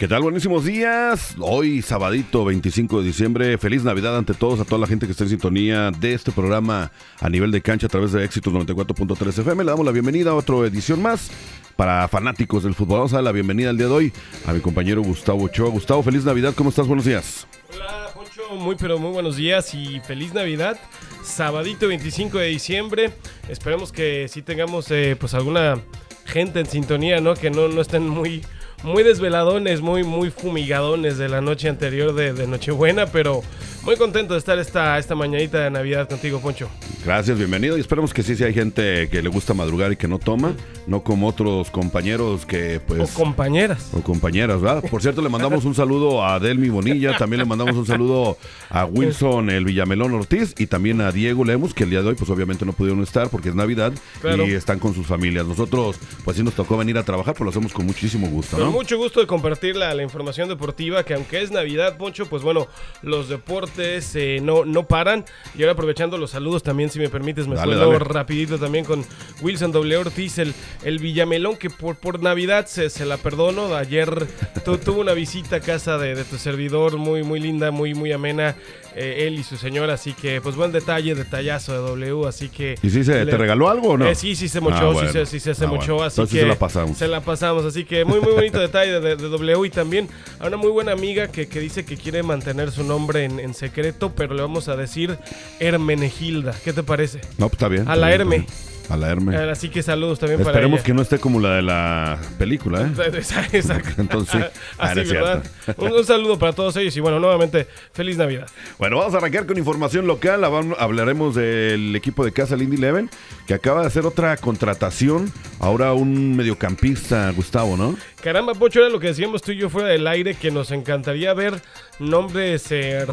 ¿Qué tal? Buenísimos días. Hoy, sabadito 25 de diciembre. Feliz Navidad ante todos, a toda la gente que está en sintonía de este programa a nivel de cancha a través de Éxitos 94.3 FM. Le damos la bienvenida a otra edición más para fanáticos del fútbol. Vamos a dar la bienvenida al día de hoy a mi compañero Gustavo Ochoa. Gustavo, feliz Navidad. ¿Cómo estás? Buenos días. Hola, Poncho. Muy, pero muy buenos días y feliz Navidad. Sabadito 25 de diciembre. Esperemos que sí tengamos eh, pues alguna gente en sintonía, ¿no? Que no, no estén muy muy desveladones, muy, muy fumigadones de la noche anterior de, de, Nochebuena, pero muy contento de estar esta, esta mañanita de Navidad contigo, Poncho. Gracias, bienvenido. Y esperemos que sí, si hay gente que le gusta madrugar y que no toma, no como otros compañeros que pues... O compañeras. O compañeras, ¿verdad? Por cierto, le mandamos un saludo a Delmi Bonilla, también le mandamos un saludo a Wilson, el Villamelón Ortiz, y también a Diego Lemus, que el día de hoy pues obviamente no pudieron estar porque es Navidad claro. y están con sus familias. Nosotros pues sí nos tocó venir a trabajar, pero lo hacemos con muchísimo gusto, ¿no? Mucho gusto de compartir la, la, información deportiva, que aunque es Navidad, Poncho, pues bueno, los deportes eh, no, no paran. Y ahora aprovechando los saludos también, si me permites, me dale, dale. rapidito también con Wilson W. Ortiz, el, el Villamelón, que por, por Navidad se, se la perdono. Ayer tu, tuvo una visita a casa de, de, tu servidor, muy, muy linda, muy, muy amena. Eh, él y su señora, así que pues buen detalle, detallazo de W, así que... ¿Y si se, le, te regaló algo o no? Eh, sí, sí se mochó, ah, bueno. sí, se, sí se, se ah, mochó, bueno. así Entonces que... se la pasamos. Se la pasamos, así que muy, muy bonito detalle de, W y también a una muy buena amiga que, que dice que quiere mantener su nombre en, en, secreto, pero le vamos a decir Hermenegilda, ¿qué te parece? No, pues está bien. A la bien, Herme. A la Herme. Así que saludos también Esperemos para ella. que no esté como la de la película, ¿eh? Exacto. Entonces, Así, ah, ¿verdad? Un, un, saludo para todos ellos y bueno, nuevamente, feliz Navidad. Bueno, vamos a arrancar con información local. Hablaremos del equipo de casa Lindy Leven, que acaba de hacer otra contratación. Ahora un mediocampista, Gustavo, ¿no? Caramba, Pocho, era lo que decíamos tú y yo fuera del aire, que nos encantaría ver nombres eh,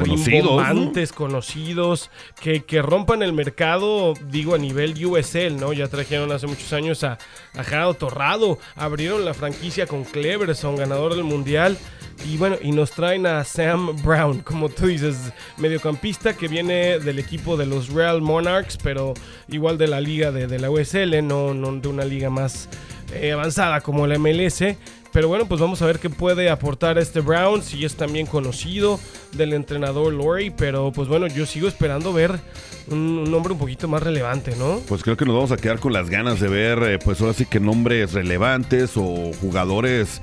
conocidos, que, que, rompan el mercado, digo, a nivel USL, ¿no? Ya trajeron hace muchos años a, a Jado Torrado, abrieron la franquicia con Cleverson, ganador del Mundial. Y bueno, y nos traen a Sam Brown, como tú dices, mediocampista que viene del equipo de los Real Monarchs, pero igual de la liga de, de la USL, no, no de una liga más eh, avanzada como la MLS. Pero bueno, pues vamos a ver qué puede aportar este Brown, si es también conocido del entrenador Lori, pero pues bueno, yo sigo esperando ver un, nombre un poquito más relevante, ¿no? Pues creo que nos vamos a quedar con las ganas de ver, eh, pues ahora sí que nombres relevantes o jugadores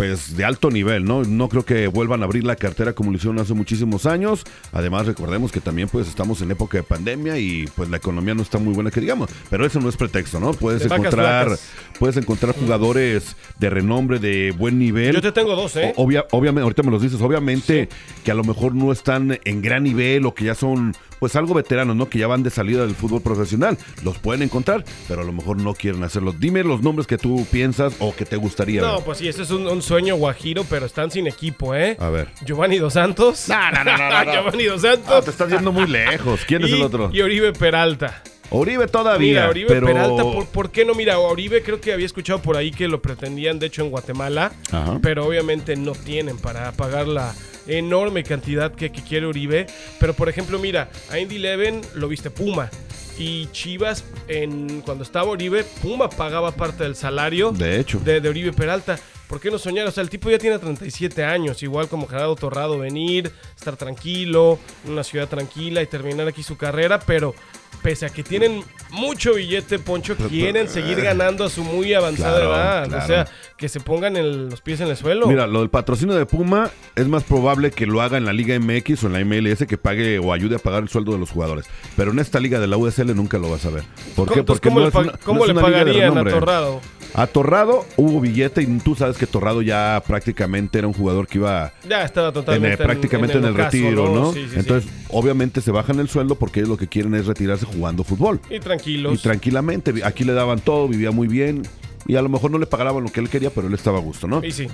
pues de alto nivel, ¿no? No creo que vuelvan a abrir la cartera como lo hicieron hace muchísimos años. Además, recordemos que también pues estamos en época de pandemia y pues la economía no está muy buena que digamos, pero eso no es pretexto, ¿no? Puedes de encontrar vacas, puedes encontrar jugadores de renombre de buen nivel. Yo te tengo dos, ¿eh? Obvia, obviamente, ahorita me los dices, obviamente sí. que a lo mejor no están en gran nivel o que ya son pues algo veteranos, ¿no? Que ya van de salida del fútbol profesional. Los pueden encontrar, pero a lo mejor no quieren hacerlo. Dime los nombres que tú piensas o que te gustaría. No, ver. pues sí, ese es un, un, sueño guajiro, pero están sin equipo, ¿eh? A ver. Giovanni Dos Santos. No, no, no, no. no. Giovanni Dos Santos. No, te estás yendo muy lejos. ¿Quién y, es el otro? Y Oribe Peralta. Oribe todavía. Mira, Oribe pero... Peralta, ¿por, ¿por, qué no? Mira, Oribe creo que había escuchado por ahí que lo pretendían, de hecho, en Guatemala, Ajá. pero obviamente no tienen para pagar la enorme cantidad que, que quiere Oribe. Pero, por ejemplo, mira, a Indy Leven lo viste Puma. Y Chivas, en, cuando estaba Oribe, Puma pagaba parte del salario de, hecho. de, de Oribe Peralta. ¿Por qué no soñar? O sea, el tipo ya tiene 37 años, igual como Gerardo Torrado, venir, estar tranquilo, en una ciudad tranquila y terminar aquí su carrera, pero pese a que tienen mucho billete, Poncho, quieren seguir ganando a su muy avanzada claro, edad. claro. O sea, que se pongan el, los pies en el suelo. Mira, lo del patrocinio de Puma es más probable que lo haga en la Liga MX o en la MLS que pague o ayude a pagar el sueldo de los jugadores. Pero en esta liga de la USL nunca lo vas a ver. ¿Por qué? Porque ¿cómo no le, es una, ¿cómo no le pagarían a. Torrado? A Torrado hubo billete y tú sabes que Torrado ya prácticamente era un jugador que iba Ya estaba totalmente en, prácticamente en el, ocaso, retiro, ¿no? Sí, sí, Entonces, sí. obviamente se bajan el sueldo porque ellos lo que quieren es retirarse jugando fútbol. Y tranquilos. Y tranquilamente, aquí le daban todo, vivía muy bien. Y a lo mejor no le pagaban lo que él quería, pero él estaba a gusto, ¿no? Y sí.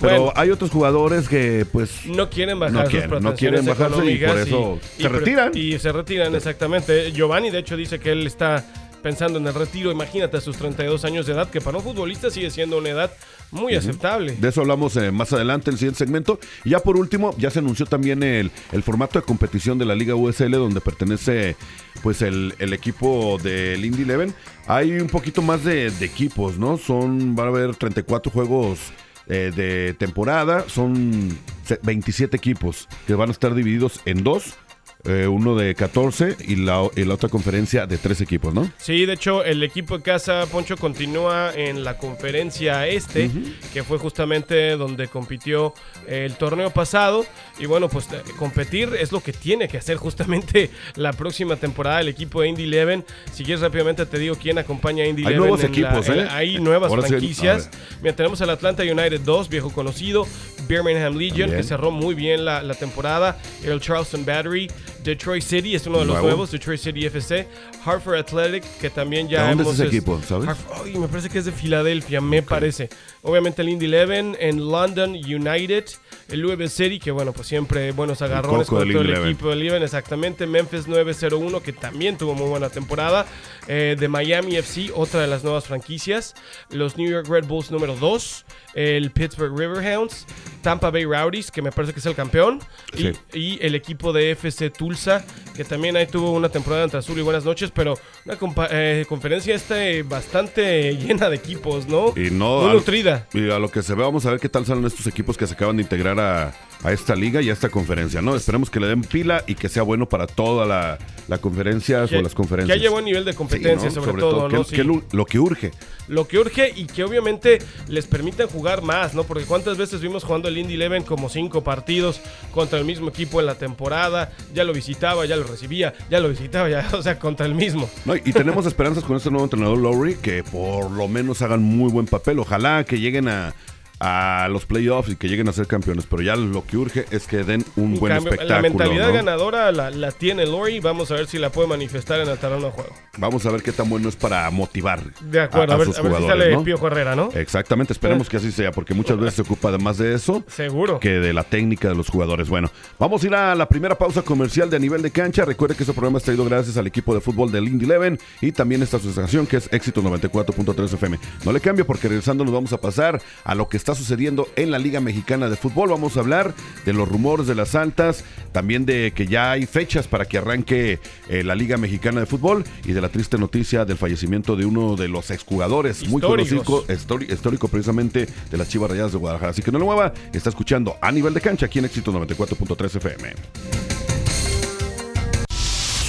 Pero Bueno. hay otros jugadores que, pues, No quieren bajar No sus quieren, no quieren bajarse y por eso se retiran. Y se retiran, exactamente. Giovanni, de hecho, dice que él está pensando en el retiro. Imagínate a sus 32 años de edad, que para un futbolista sigue siendo una edad muy aceptable. De eso hablamos eh, más adelante en el siguiente segmento. Y ya por último, ya se anunció también el, el formato de competición de la Liga USL, donde pertenece pues el, el equipo del Indy Eleven. Hay un poquito más de, de equipos, ¿no? Son, va a haber 34 juegos eh, de temporada. Son 27 equipos que van a estar divididos en dos eh, uno de 14 y la, y la, otra conferencia de tres equipos, ¿no? Sí, de hecho, el equipo de casa, Poncho, continúa en la conferencia este, que fue justamente donde compitió el torneo pasado. Y bueno, pues eh, competir es lo que tiene que hacer justamente la próxima temporada el equipo de Indy Eleven. Si quieres rápidamente te digo quién acompaña a Indy hay Nuevos equipos, ¿eh? hay nuevas franquicias. Mira, tenemos al Atlanta United 2, viejo conocido. Birmingham Legion, que cerró muy bien la, la temporada. El Charleston Battery. Detroit City es uno de los nuevos, Detroit City FC. Hartford Athletic, que también ya ¿De dónde es ese equipo, sabes? Ay, me parece que es de Filadelfia, me parece. Obviamente el Indy Eleven, en London United, el Louisville City, que bueno, pues siempre buenos agarrones con todo el equipo del Eleven, exactamente. Memphis 901, que también tuvo muy buena temporada. Eh, de Miami FC, otra de las nuevas franquicias. Los New York Red Bulls número 2. El Pittsburgh Riverhounds. Tampa Bay Rowdies, que me parece que es el campeón. Y, y, el equipo de FC Tulsa, que también ahí tuvo una temporada entre azul y buenas noches, pero una eh, conferencia esta bastante llena de equipos, ¿no? Y no. Muy nutrida. Y a lo que se ve, vamos a ver qué tal salen estos equipos que se acaban de integrar a, a esta liga y a esta conferencia, ¿no? Esperemos que le den pila y que sea bueno para toda la, la conferencia o las conferencias. Que haya buen nivel de competencia, sobre, todo, ¿no? Que, lo que urge. Lo que urge y que obviamente les permitan jugar más, ¿no? Porque cuántas veces vimos jugando el Indy Eleven como cinco partidos contra el mismo equipo en la temporada, ya lo visitaba, ya lo recibía, ya lo visitaba, ya, o sea, contra el mismo. No, y tenemos esperanzas con este nuevo entrenador Lowry que por lo menos hagan muy buen papel. Ojalá que lleguen a a los playoffs y que lleguen a ser campeones, pero ya lo que urge es que den un, buen espectáculo. La mentalidad ganadora la, tiene Lori, vamos a ver si la puede manifestar en el terreno de juego. Vamos a ver qué tan bueno es para motivar de acuerdo, a, a, ver, sus jugadores, si sale ¿no? Piojo Herrera, ¿no? Exactamente, esperemos que así sea, porque muchas veces se ocupa además de eso Seguro. que de la técnica de los jugadores. Bueno, vamos a ir a la primera pausa comercial de a nivel de cancha. Recuerde que este programa está ido gracias al equipo de fútbol del Indy Eleven y también esta asociación que es Éxito 94.3 FM. No le cambio porque regresando nos vamos a pasar a lo que está sucediendo en la Liga Mexicana de Fútbol. Vamos a hablar de los rumores de las altas, también de que ya hay fechas para que arranque eh, la Liga Mexicana de Fútbol y de la triste noticia del fallecimiento de uno de los exjugadores muy conocido, histórico precisamente de las Chivas Rayadas de Guadalajara. Así que no lo mueva, está escuchando a nivel de cancha aquí en Éxito 94.3 FM.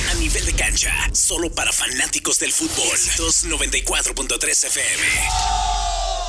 A nivel de cancha, solo para fanáticos del fútbol. 294.3 FM.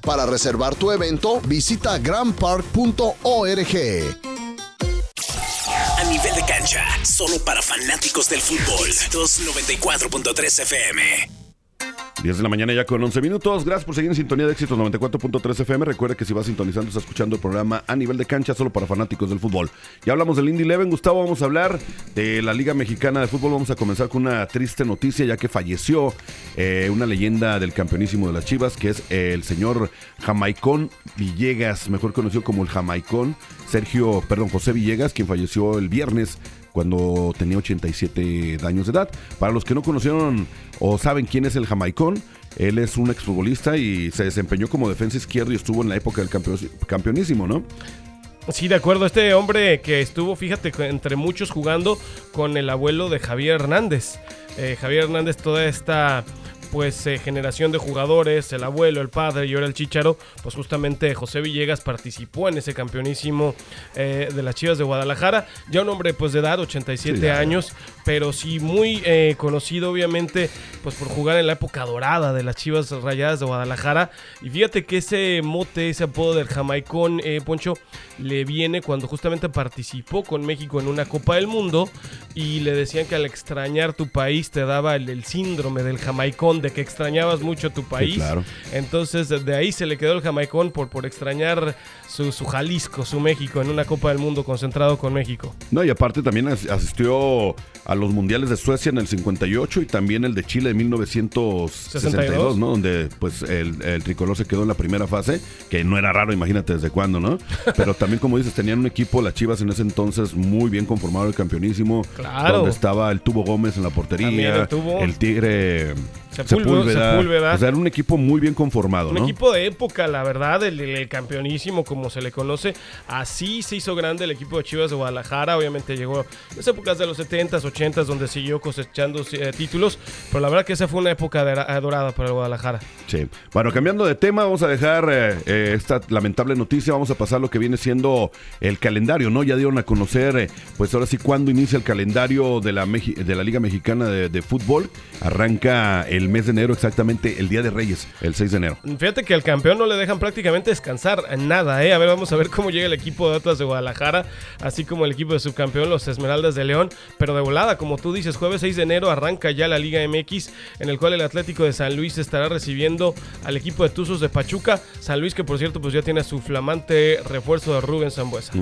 Para reservar tu evento, visita grandpark.org. A nivel de cancha, solo para fanáticos del fútbol. 294.3 FM. 10 de la mañana ya con 11 minutos. Gracias por seguir en sintonía de éxitos 94.3 FM. Recuerda que si vas sintonizando, está escuchando el programa a nivel de cancha solo para fanáticos del fútbol. Ya hablamos del Indy Eleven, Gustavo. Vamos a hablar de la Liga Mexicana de Fútbol. Vamos a comenzar con una triste noticia, ya que falleció eh, una leyenda del campeonísimo de las Chivas, que es el señor Jamaicón Villegas, mejor conocido como el Jamaicón. Sergio, perdón, José Villegas, quien falleció el viernes cuando tenía 87 años de edad. Para los que no conocieron o saben quién es el jamaicón, él es un exfutbolista y se desempeñó como defensa izquierdo y estuvo en la época del campeonísimo, ¿no? Sí, de acuerdo. Este hombre que estuvo, fíjate, entre muchos jugando con el abuelo de Javier Hernández. Eh, Javier Hernández, toda esta pues eh, generación de jugadores, el abuelo, el padre y ahora el chicharo, pues justamente José Villegas participó en ese campeonísimo eh, de las Chivas de Guadalajara, ya un hombre pues de edad, 87 años, pero sí muy eh, conocido obviamente pues por jugar en la época dorada de las Chivas Rayadas de Guadalajara. Y fíjate que ese mote, ese apodo del jamaicón Poncho le viene cuando justamente participó con México en una Copa del Mundo y le decían que al extrañar tu país te daba el síndrome del jamaicón de que extrañabas mucho tu país. claro. Entonces, de ahí se le quedó el jamaicón por, por extrañar su, su, Jalisco, su México, en una Copa del Mundo concentrado con México. No, y aparte también asistió a los mundiales de Suecia en el 58 y también el de Chile en 1962, ¿no? Donde pues el, el, tricolor se quedó en la primera fase, que no era raro, imagínate desde cuándo, ¿no? Pero también, como dices, tenían un equipo, las Chivas en ese entonces, muy bien conformado el campeonísimo. Claro. Donde estaba el Tubo Gómez en la portería, el, el Tigre Sepúlveda. O sea, era un equipo muy bien conformado, un equipo de época, la verdad, el, campeonísimo, como se le conoce. Así se hizo grande el equipo de Chivas de Guadalajara. Obviamente llegó en las épocas de los 70s, 80s, donde siguió cosechando eh, títulos. Pero la verdad que esa fue una época dorada para el Guadalajara. Sí. Bueno, cambiando de tema, vamos a dejar eh, eh, esta lamentable noticia. Vamos a pasar lo que viene siendo el calendario, ¿no? Ya dieron a conocer, pues ahora sí, cuándo inicia el calendario de la, de la Liga Mexicana de, de Fútbol. Arranca el el mes de enero, exactamente el Día de Reyes, el 6 de enero. Fíjate que al campeón no le dejan prácticamente descansar nada, ¿eh? A ver, vamos a ver cómo llega el equipo de Atlas de Guadalajara, así como el equipo de subcampeón, los Esmeraldas de León, pero de volada, como tú dices, jueves 6 de enero arranca ya la Liga MX, en el cual el Atlético de San Luis estará recibiendo al equipo de Tuzos de Pachuca. San Luis, que por cierto, pues ya tiene su flamante refuerzo de Rubén Zambuesa.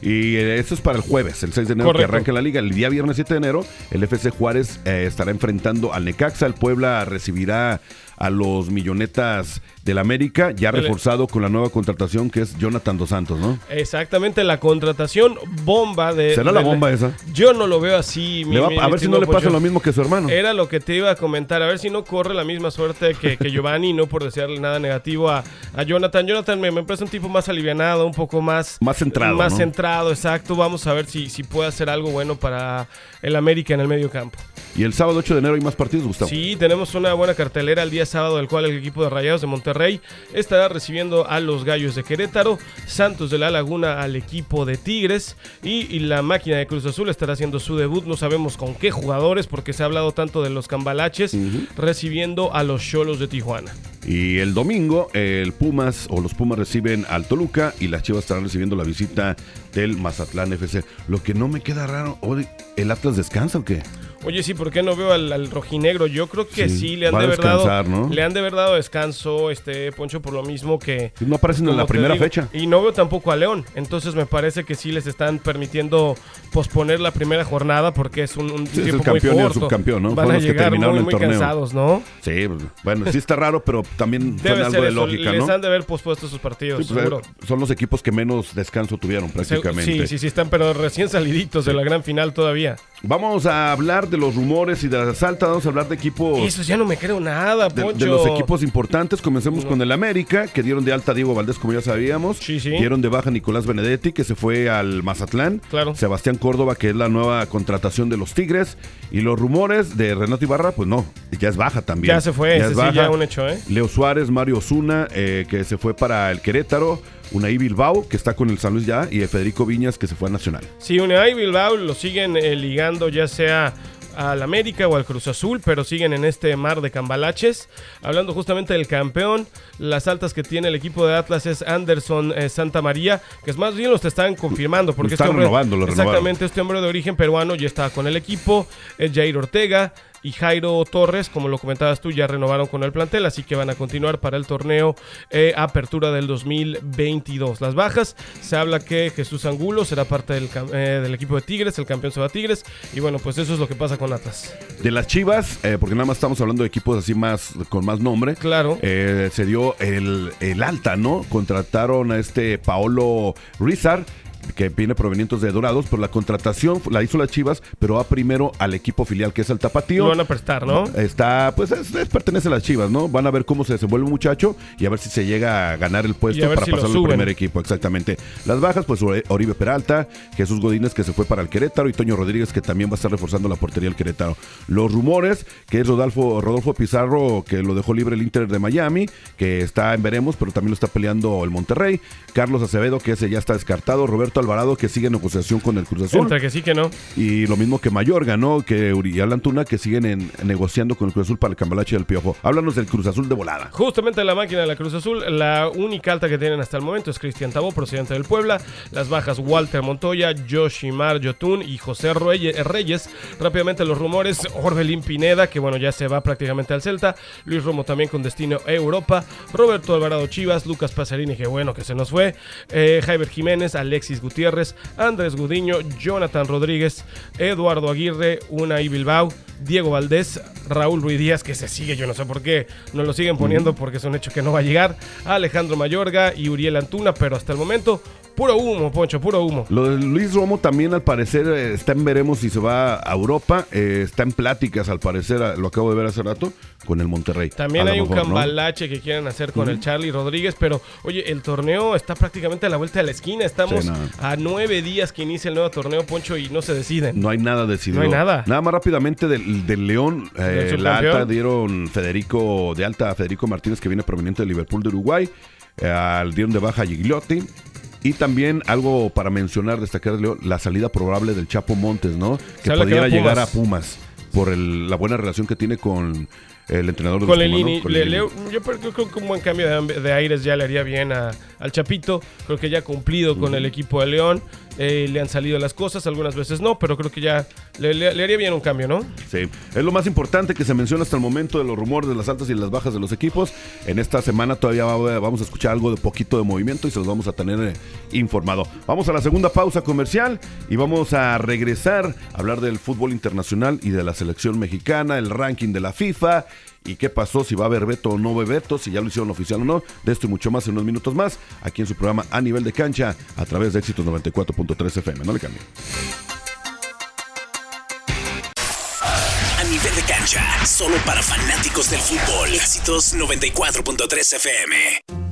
Y eh, eso es para el jueves, el 6 de enero, que arranca la Liga. El día viernes 7 de enero, el FC Juárez eh, estará enfrentando al Necaxa, el Puebla recibirá a los millonetas del América, ya reforzado con la nueva contratación que es Jonathan Dos Santos, ¿no? Exactamente, la contratación bomba de... ¿Será la bomba esa? Yo no lo veo así. a ver si no le pasa lo mismo que su hermano. Era lo que te iba a comentar, a ver si no corre la misma suerte que, Giovanni, no por desearle nada negativo a, Jonathan. Jonathan me, me, parece un tipo más alivianado, un poco más... Más centrado, Más centrado, exacto. Vamos a ver si, si puede hacer algo bueno para el América en el medio campo. Y el sábado 8 de enero hay más partidos, Gustavo. Sí, tenemos una buena cartelera el día sábado, el cual el equipo de Rayados de Monterrey estará recibiendo a los Gallos de Querétaro, Santos de la Laguna al equipo de Tigres y, la máquina de Cruz Azul estará haciendo su debut, no sabemos con qué jugadores porque se ha hablado tanto de los cambalaches, recibiendo a los Cholos de Tijuana. Y el domingo el Pumas o los Pumas reciben al Toluca y las Chivas estarán recibiendo la visita del Mazatlán FC. Lo que no me queda raro, ¿el Atlas descansa o qué? Oye, sí, ¿por qué no veo al, rojinegro? Yo creo que sí, le han de verdad le han de descanso, este Poncho, por lo mismo que no aparecen en la primera fecha. Y no veo tampoco a León, entonces me parece que sí les están permitiendo posponer la primera jornada porque es un, un sí, tiempo es el campeón muy corto. Y el subcampeón, ¿no? Van a llegar muy, muy cansados, ¿no? Sí, bueno, sí está raro, pero también Debe algo de lógica, Les han de haber pospuesto sus partidos, pues, seguro. Son los equipos que menos descanso tuvieron prácticamente. Sí, sí, sí están, pero recién saliditos de la gran final todavía. Vamos a hablar de los rumores y de las altas. Vamos a hablar de equipos. Eso ya no me creo nada, de, Poncho. de los equipos importantes. Comencemos con el América, que dieron de alta a Diego Valdés, como ya sabíamos. Sí, sí. Dieron de baja a Nicolás Benedetti, que se fue al Mazatlán. Claro. Sebastián Córdoba, que es la nueva contratación de los Tigres. Y los rumores de Renato Ibarra, pues no, ya es baja también. Ya se fue, Ya ese es sí, ya un hecho, ¿eh? Leo Suárez, Mario Osuna, eh, que se fue para el Querétaro. Unai Bilbao, que está con el San Luis ya. Y Federico Viñas, que se fue a Nacional. Sí, Unai y Bilbao lo siguen eh, ligando ya sea al América o al Cruz Azul, pero siguen en este mar de cambalaches. Hablando justamente del campeón, las altas que tiene el equipo de Atlas es Anderson eh, Santa María, que es más bien los te están confirmando, porque Están este hombre, renovando, renovaron. exactamente este hombre de origen peruano ya estaba con el equipo, es Jair Ortega. Y Jairo Torres, como lo comentabas tú, ya renovaron con el plantel, así que van a continuar para el torneo eh, Apertura del 2022. Las bajas, se habla que Jesús Angulo será parte del, eh, del equipo de Tigres, el campeón se va a Tigres, y bueno, pues eso es lo que pasa con Atlas. De las Chivas, eh, porque nada más estamos hablando de equipos así más con más nombre. Claro. Se dio el, el alta, ¿no? Contrataron a este Paolo Rizar que viene provenientes de Dorados, pero la contratación la hizo las Chivas, pero va primero al equipo filial que es el Tapatío. Lo van a prestar, ¿no? Está, pues es- es- pertenece a las Chivas, ¿no? Van a ver cómo se desenvuelve el muchacho y a ver si se llega a ganar el puesto para si pasar al primer equipo, exactamente. Las bajas, pues Ori- Oribe Peralta, Jesús Godínez que se fue para el Querétaro y Toño Rodríguez que también va a estar reforzando la portería del Querétaro. Los rumores, que es Rodolfo, Rodolfo Pizarro, que lo dejó libre el Inter de Miami, que está en veremos, pero también lo está peleando el Monterrey. Carlos Acevedo, que ese ya está descartado. Roberto Alvarado, que sigue en negociación con el Cruz Azul. Entre que sí que no. Y lo mismo que Mayorga, ¿no? Que Uriel Antuna, que siguen en- negociando con el Cruz Azul para el cambalache del Piojo. Háblanos del Cruz Azul de volada. Justamente la máquina de la Cruz Azul, la única alta que tienen hasta el momento es Cristian Tabó, procedente del Puebla. Las bajas Walter Montoya, Yoshimar Yotun y José Reyes. Reyes. Rápidamente los rumores, Orbelín Pineda, que bueno, ya se va prácticamente al Celta. Luis Romo también con destino a Europa. Roberto Alvarado Chivas, Lucas Pasarini, que bueno que se nos fue. Eh, Jaiber Jiménez, Alexis Gutiérrez, Andrés Gudiño, Jonathan Rodríguez, Eduardo Aguirre, Unai Bilbao, Diego Valdés, Raúl Ruiz Díaz, que se sigue, yo no sé por qué no lo siguen poniendo porque es un hecho que no va a llegar, Alejandro Mayorga y Uriel Antuna, pero hasta el momento, puro humo, Poncho, puro humo. Lo de Luis Romo también al parecer eh, está en veremos si se va a Europa. eh, está en pláticas al parecer, lo acabo de ver hace rato, con el Monterrey. También hay un cambalache que quieren hacer con el Charlie Rodríguez, pero oye, el torneo está prácticamente a la vuelta de la esquina. Estamos Sí, a nueve días que inicia el nuevo torneo, Poncho, y no se deciden. No hay nada decidido. No hay nada. Nada más rápidamente del, del León. eh, la alta dieron Federico de alta a Federico Martínez, que viene proveniente de Liverpool de Uruguay. Eh, al dieron de baja a Gigliotti. Y también algo para mencionar, destacar, Leo, la salida probable del Chapo Montes, ¿no? Que pudiera a llegar a Pumas. Por el- la buena relación que tiene con el entrenador de Con los Pumas, Lelini, ¿no? Con le- yo creo que un buen cambio de, de aires ya le haría bien a- al Chapito. Creo que ya ha cumplido con el equipo de León. Eh, le han salido las cosas, algunas veces no, pero creo que ya le, haría bien un cambio, ¿no? Sí, es lo más importante que se menciona hasta el momento de los rumores de las altas y las bajas de los equipos. En esta semana todavía va- vamos a escuchar algo de poquito de movimiento y se los vamos a tener eh, informado. Vamos a la segunda pausa comercial y vamos a regresar a hablar del fútbol internacional y de la selección mexicana, el ranking de la FIFA y qué pasó, si va a haber veto o no veto, si ya lo hicieron oficial o no. De esto y mucho más en unos minutos más, aquí en su programa A Nivel de Cancha, a través de Éxitos 94.3 FM. No le cambien. A nivel de cancha, solo para fanáticos del fútbol. Éxitos 94.3 FM.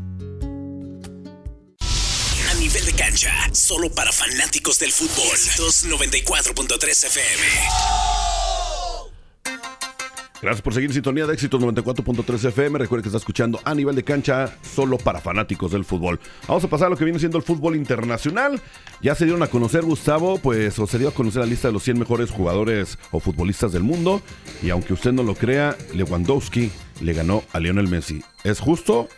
nivel de cancha, solo para fanáticos del fútbol. 294.3 FM. Gracias por seguir en sintonía de éxitos 94.3 FM. Recuerde que está escuchando a nivel de cancha solo para fanáticos del fútbol. Vamos a pasar a lo que viene siendo el fútbol internacional. Ya se dieron a conocer, Gustavo, pues o se dio a conocer la lista de los 100 mejores jugadores o futbolistas del mundo. Y aunque usted no lo crea, Lewandowski le ganó a Lionel Messi. ¿Es justo?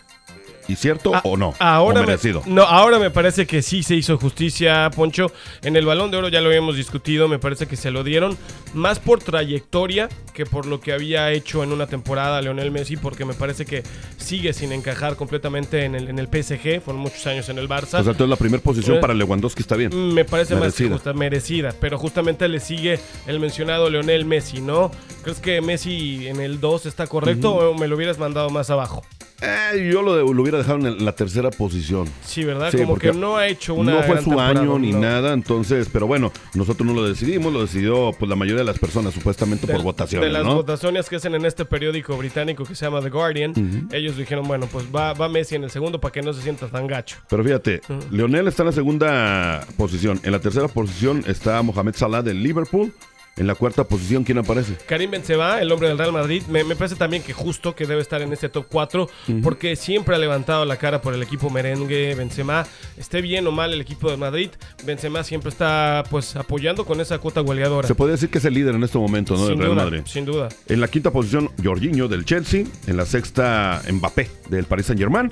¿Y cierto Ah, o no? Ahora ¿O merecido? Me, no, ahora me parece que sí se hizo justicia, Poncho. En el balón de oro ya lo habíamos discutido, me parece que se lo dieron más por trayectoria que por lo que había hecho en una temporada Leonel Messi, porque me parece que sigue sin encajar completamente en el, en el PSG, fueron muchos años en el Barça. O sea, entonces la primera posición Eh, para Lewandowski está bien. Me parece Merecida. más justa, merecida, pero justamente le sigue el mencionado Leonel Messi, ¿no? ¿Crees que Messi en el 2 está correcto o me lo hubieras mandado más abajo? Eh, yo lo, hubiera dejado en la tercera posición. Sí, ¿verdad? Sí, Como que no ha hecho una no fue gran su año ni no. nada, entonces, pero bueno, nosotros no lo decidimos, lo decidió pues la mayoría de las personas, supuestamente por votaciones, de las ¿no? votaciones que hacen en este periódico británico que se llama The Guardian, ellos dijeron, bueno, pues va, va Messi en el segundo para que no se sienta tan gacho. Pero fíjate, Leonel está en la segunda posición. En la tercera posición está Mohamed Salah del Liverpool. En la cuarta posición, ¿quién aparece? Karim Benzema, el hombre del Real Madrid, me, me parece también que justo que debe estar en este top 4 porque siempre ha levantado la cara por el equipo merengue Benzema, esté bien o mal el equipo de Madrid, Benzema siempre está pues apoyando con esa cuota goleadora. Se puede decir que es el líder en este momento, ¿no? sin Del Real duda, Madrid. sin duda. En la quinta posición, Jorginho del Chelsea. En la sexta, Mbappé del Paris Saint Germain.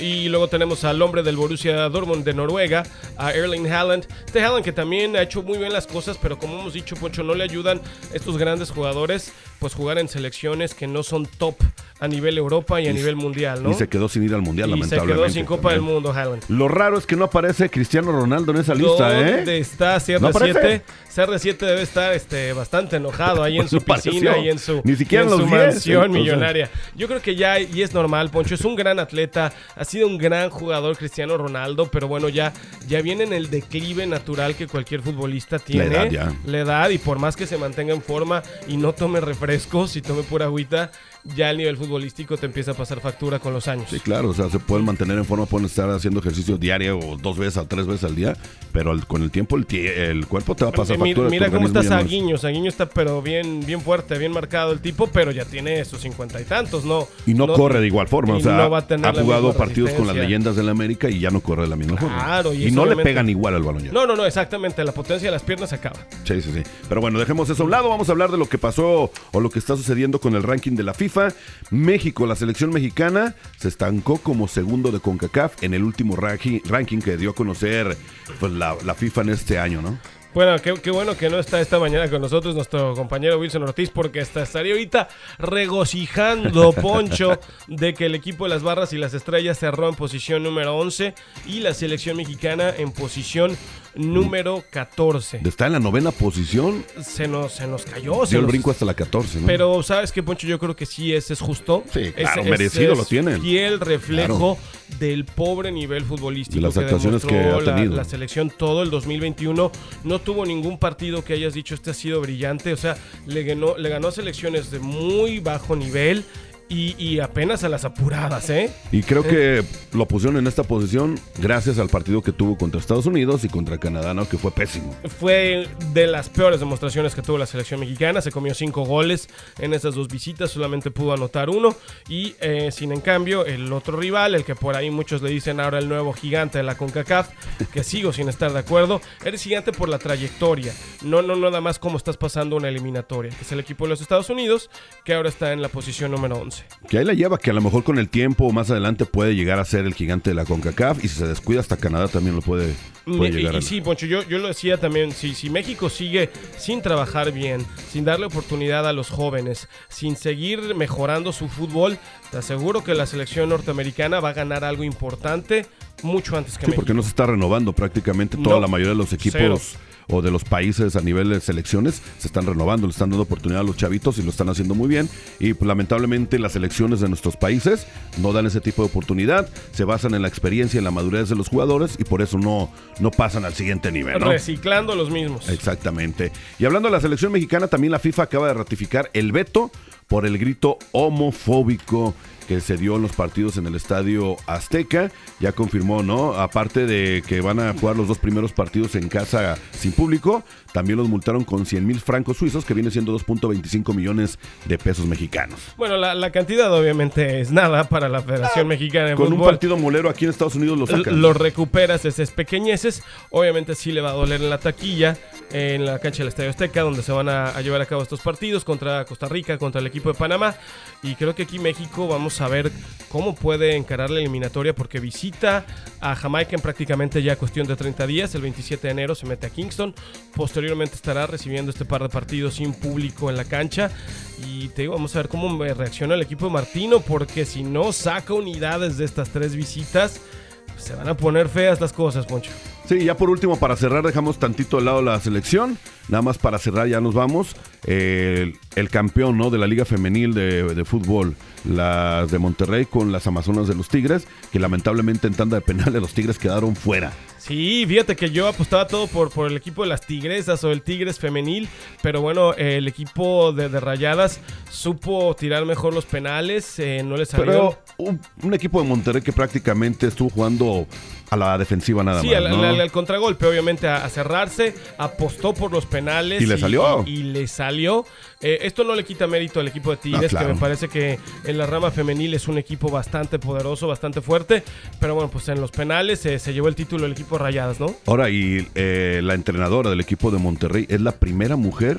Y luego tenemos al hombre del Borussia Dortmund de Noruega, a Erling Haaland. Este Haaland que también ha hecho muy bien las cosas, pero como hemos dicho, Poncho, no le ayudan estos grandes jugadores pues jugar en selecciones que no son top a nivel Europa y a nivel mundial, ¿no? Y se quedó sin ir al Mundial, Y se lamentablemente. quedó sin Copa del. Mundo, Haaland. Lo raro es que no aparece Cristiano Ronaldo en esa lista, ¿Dónde ¿eh? está CR7? ¿No aparece? CR7 debe estar este, bastante enojado ahí en su piscina y en su, Ni siquiera y en su los 10, mansión entonces. millonaria. Yo creo que ya, y es normal, Poncho, es un gran atleta, ha sido un gran jugador Cristiano Ronaldo, pero bueno, ya, ya viene en el declive natural que cualquier futbolista tiene. edad ya. La edad, y por más que se mantenga en forma y no tome refrescos y tome pura agüita, ya el nivel futbolístico te empieza a pasar factura con los años. Sí, claro, o sea, se pueden mantener en forma, pueden estar haciendo ejercicio diario o dos veces o tres veces al día, pero con el tiempo el, cuerpo te va a pasar Eh, mi- factura. Mira, cómo está ya no es- Saguiño. Saguiño está pero bien, bien fuerte, bien marcado el tipo, pero ya tiene sus cincuenta y tantos, ¿no? Y no, corre de igual forma, o sea, no a ha jugado partidos con las leyendas de la América y ya no corre de la misma forma. Claro, y y no le pegan igual al balón ya. No, no, no, exactamente. La potencia de las piernas se acaba. Sí, sí, sí. Pero bueno, dejemos eso a un lado. Vamos a hablar de lo que pasó o lo que está sucediendo con el ranking de la FIFA. México, la selección mexicana, se estancó como segundo de CONCACAF en el último ranking, ranking que dio a conocer pues, la, la FIFA en este año, ¿no? Bueno, qué, qué bueno que no está esta mañana con nosotros nuestro compañero Wilson Ortiz, porque hasta estaría ahorita regocijando, Poncho, de que el equipo de las barras y las estrellas cerró en posición número 11 y la selección mexicana en posición número 14. Está en la novena posición, Se nos, se nos cayó. se dio el nos- brinco hasta la 14, ¿no? Pero, ¿sabes qué, Poncho? Yo creo que sí, ese es justo. Sí, claro, ese merecido lo tienen. Fiel reflejo del pobre nivel futbolístico De las que actuaciones que ha la- tenido. La, selección todo el 2021. No tuvo ningún partido que hayas dicho este ha sido brillante. O sea, le ganó, le ganó a selecciones de muy bajo nivel. Y, apenas a las apuradas, ¿eh? Y creo que lo pusieron en esta posición gracias al partido que tuvo contra Estados Unidos y contra Canadá, ¿no? Que fue pésimo. Fue de las peores demostraciones que tuvo la selección mexicana. Se comió cinco goles en esas dos visitas, solamente pudo anotar uno. Y eh, sin en cambio, el otro rival, el que por ahí muchos le dicen ahora el nuevo gigante de la CONCACAF, que sigo sin estar de acuerdo, eres gigante por la trayectoria, no, no nada más cómo estás pasando una eliminatoria, que es el equipo de los Estados Unidos, que ahora está en la posición número 11. Que ahí la lleva, que a lo mejor con el tiempo más adelante puede llegar a ser el gigante de la CONCACAF y si se descuida hasta Canadá también lo puede, llegar. Y, sí, Poncho, yo, yo lo decía también, si, si México sigue sin trabajar bien, sin darle oportunidad a los jóvenes, sin seguir mejorando su fútbol, te aseguro que la selección norteamericana va a ganar algo importante mucho antes que sí, porque no se está renovando prácticamente toda la mayoría de los equipos o de los países a nivel de selecciones se están renovando, le están dando oportunidad a los chavitos y lo están haciendo muy bien. Y pues, lamentablemente las selecciones de nuestros países no dan ese tipo de oportunidad, se basan en la experiencia y en la madurez de los jugadores y por eso no, no pasan al siguiente nivel. Reciclando los mismos. Exactamente. Y hablando de la selección mexicana, también la FIFA acaba de ratificar el veto por el grito homofóbico que se dio en los partidos en el Estadio Azteca. Ya confirmó, ¿no? Aparte de que van a jugar los dos primeros partidos en casa sin público, también los multaron con 100 mil francos suizos, que viene siendo 2.25 millones de pesos mexicanos. Bueno, la, cantidad obviamente es nada para la Federación Mexicana de Con un partido molero aquí en Estados Unidos lo sacan. Lo recuperas, es pequeñeces. Obviamente sí le va a doler en la taquilla, en la cancha del Estadio Azteca, donde se van a, llevar a cabo estos partidos contra Costa Rica, contra el equipo de Panamá. Y creo que aquí México vamos a ver cómo puede encarar la eliminatoria porque visita a Jamaica en prácticamente ya cuestión de 30 días. El 27 de enero se mete a Kingston. Posteriormente estará recibiendo este par de partidos sin público en la cancha. Y te digo, vamos a ver cómo reacciona el equipo de Martino porque si no saca unidades de estas tres visitas, se van a poner feas las cosas, Poncho. Sí, ya por último, para cerrar, dejamos tantito al lado la selección. Nada más para cerrar, ya nos vamos. el campeón ¿no? de la Liga Femenil de, Fútbol, las de Monterrey con las Amazonas de los Tigres, que lamentablemente en tanda de penales los Tigres quedaron fuera. Sí, fíjate que yo apostaba todo por, por el equipo de las Tigresas o el Tigres femenil, pero bueno, el equipo de, Rayadas supo tirar mejor los penales, eh, no le salió. Pero un, equipo de Monterrey que prácticamente estuvo jugando a la defensiva nada más. Sí, al, contragolpe, obviamente, a, cerrarse, apostó por los penales. Y le salió. Y, le salió. Eh, esto no le quita mérito al equipo de Tigres, que me parece que en la rama femenil es un equipo bastante poderoso, bastante fuerte. Pero bueno, pues en los penales eh, se llevó el título el equipo Rayadas, ¿no? Ahora, y eh, la entrenadora del equipo de Monterrey es la primera mujer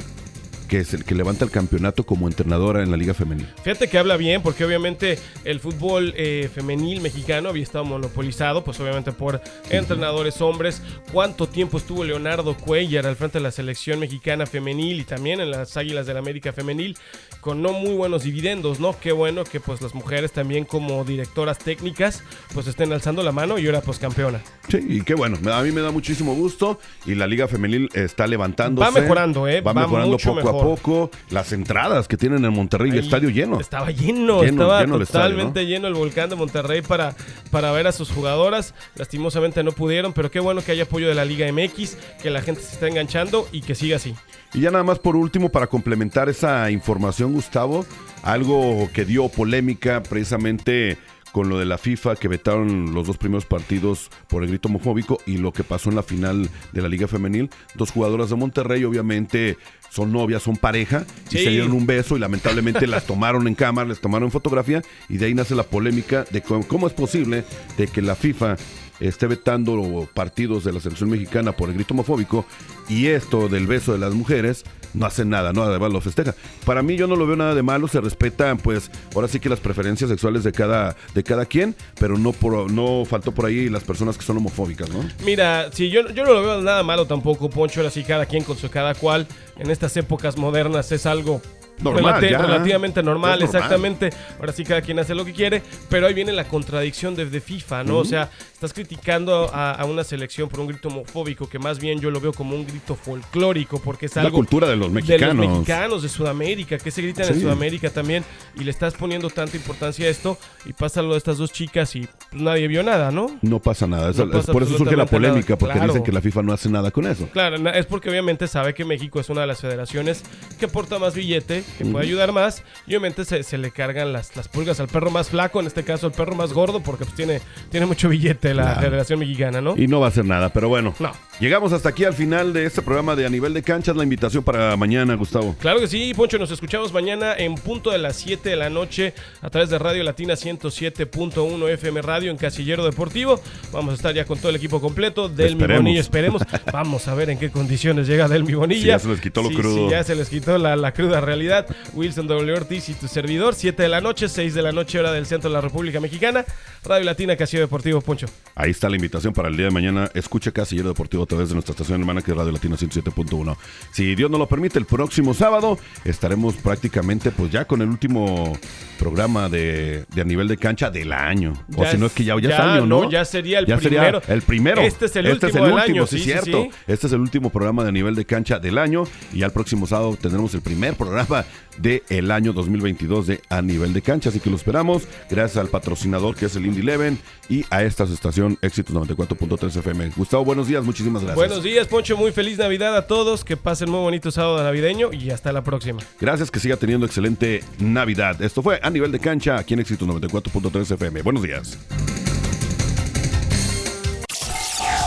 que es el que levanta el campeonato como entrenadora en la Liga Femenil. Fíjate que habla bien, porque obviamente el fútbol eh, femenil mexicano había estado monopolizado, pues obviamente por entrenadores hombres. ¿Cuánto tiempo estuvo Leonardo Cuellar al frente de la selección mexicana femenil y también en las Águilas de la América femenil? Con no muy buenos dividendos, ¿no? Qué bueno que pues las mujeres también como directoras técnicas pues estén alzando la mano y ahora pues campeona. Sí, y qué bueno, a mí me da muchísimo gusto y la Liga Femenil está levantándose. Va mejorando, ¿eh? Va, mejorando poco a poco las entradas que tienen en Monterrey, el estadio lleno. Estaba lleno, estaba totalmente lleno el volcán de Monterrey para, para ver a sus jugadoras. Lastimosamente no pudieron, pero qué bueno que haya apoyo de la Liga MX, que la gente se está enganchando y que siga así. Y ya nada más por último, para complementar esa información, Gustavo, algo que dio polémica precisamente con lo de la FIFA que vetaron los dos primeros partidos por el grito homofóbico y lo que pasó en la final de la Liga Femenil. Dos jugadoras de Monterrey, obviamente son novias, son pareja, y se dieron un beso y lamentablemente las tomaron en cámara, les tomaron fotografía y de ahí nace la polémica de cómo es posible de que la FIFA esté vetando partidos de la selección mexicana por el grito homofóbico y esto del beso de las mujeres no hace nada, ¿no? Además lo festeja. Para mí yo no lo veo nada de malo, se respetan pues ahora sí que las preferencias sexuales de cada, de cada quien, pero no, por, no faltó por ahí las personas que son homofóbicas, ¿no? Mira, sí, yo, yo no lo veo nada malo tampoco, Poncho, ahora sí cada quien con su cada cual, en estas épocas modernas es algo relativamente normal, exactamente. Ahora sí, cada quien hace lo que quiere, pero ahí viene la contradicción de, FIFA, ¿no? O sea, estás criticando a, una selección por un grito homofóbico que más bien yo lo veo como un grito folclórico, porque es algo. La cultura de los mexicanos. De los mexicanos, de Sudamérica, que se gritan en Sudamérica también, y le estás poniendo tanta importancia a esto, y pasa lo de estas dos chicas y nadie vio nada, ¿no? No pasa nada. por eso surge la polémica, porque dicen que la FIFA no hace nada con eso. Claro, es porque obviamente sabe que México es una de las federaciones que porta más billete que puede ayudar más. Y obviamente se, le cargan las, las, pulgas al perro más flaco, en este caso al perro más gordo, porque pues tiene, tiene mucho billete la Federación Mexicana, ¿no? Y no va a hacer nada, pero bueno. No. Llegamos hasta aquí al final de este programa de A Nivel de Canchas. La invitación para mañana, Gustavo. Claro que sí, Poncho. Nos escuchamos mañana en punto de las 7 de la noche a través de Radio Latina 107.1 FM Radio en Casillero Deportivo. Vamos a estar ya con todo el equipo completo del Mi Esperemos. Vamos a ver en qué condiciones llega del Mi ya se les quitó lo crudo. ya se les quitó la, la, cruda realidad. Wilson W. Ortiz y tu servidor. 7 de la noche, 6 de la noche, hora del centro de la República Mexicana. Radio Latina Casillero Deportivo, Poncho. Ahí está la invitación para el día de mañana. Escuche Casillero Deportivo través de nuestra estación hermana que es Radio Latina 107.1. Si Dios nos lo permite, el próximo sábado estaremos prácticamente pues ya con el último programa de, a nivel de cancha del año. o si no es que ya, ya, es año, ¿no? Ya sería el primero. el primero. Este es el este último, año. Sí, cierto. Este es el último programa de a nivel de cancha del año y ya el próximo sábado tendremos el primer programa del el año 2022 de a nivel de cancha. Así que lo esperamos. Gracias al patrocinador que es el Indy Eleven y a esta estación Éxitos 94.3 FM. Gustavo, buenos días. Muchísimas gracias. Buenos días, Poncho. Muy feliz Navidad a todos. Que pasen muy bonito sábado navideño y hasta la próxima. Gracias. Que siga teniendo excelente Navidad. Esto fue a nivel de cancha aquí en Éxitos 94.3 FM. Buenos días.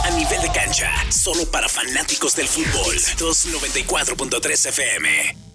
A nivel de cancha, solo para fanáticos del fútbol. 294.3 FM.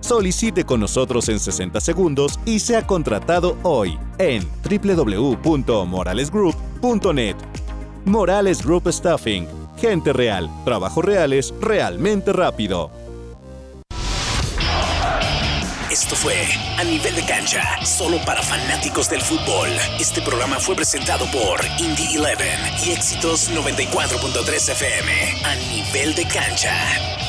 Solicite con nosotros en 60 segundos y sea contratado hoy en www.moralesgroup.net. Morales Group Staffing. Gente real, trabajos reales, realmente rápido. Esto fue A Nivel de Cancha, solo para fanáticos del fútbol. Este programa fue presentado por Indie 11 y Éxitos 94.3 FM. A Nivel de Cancha.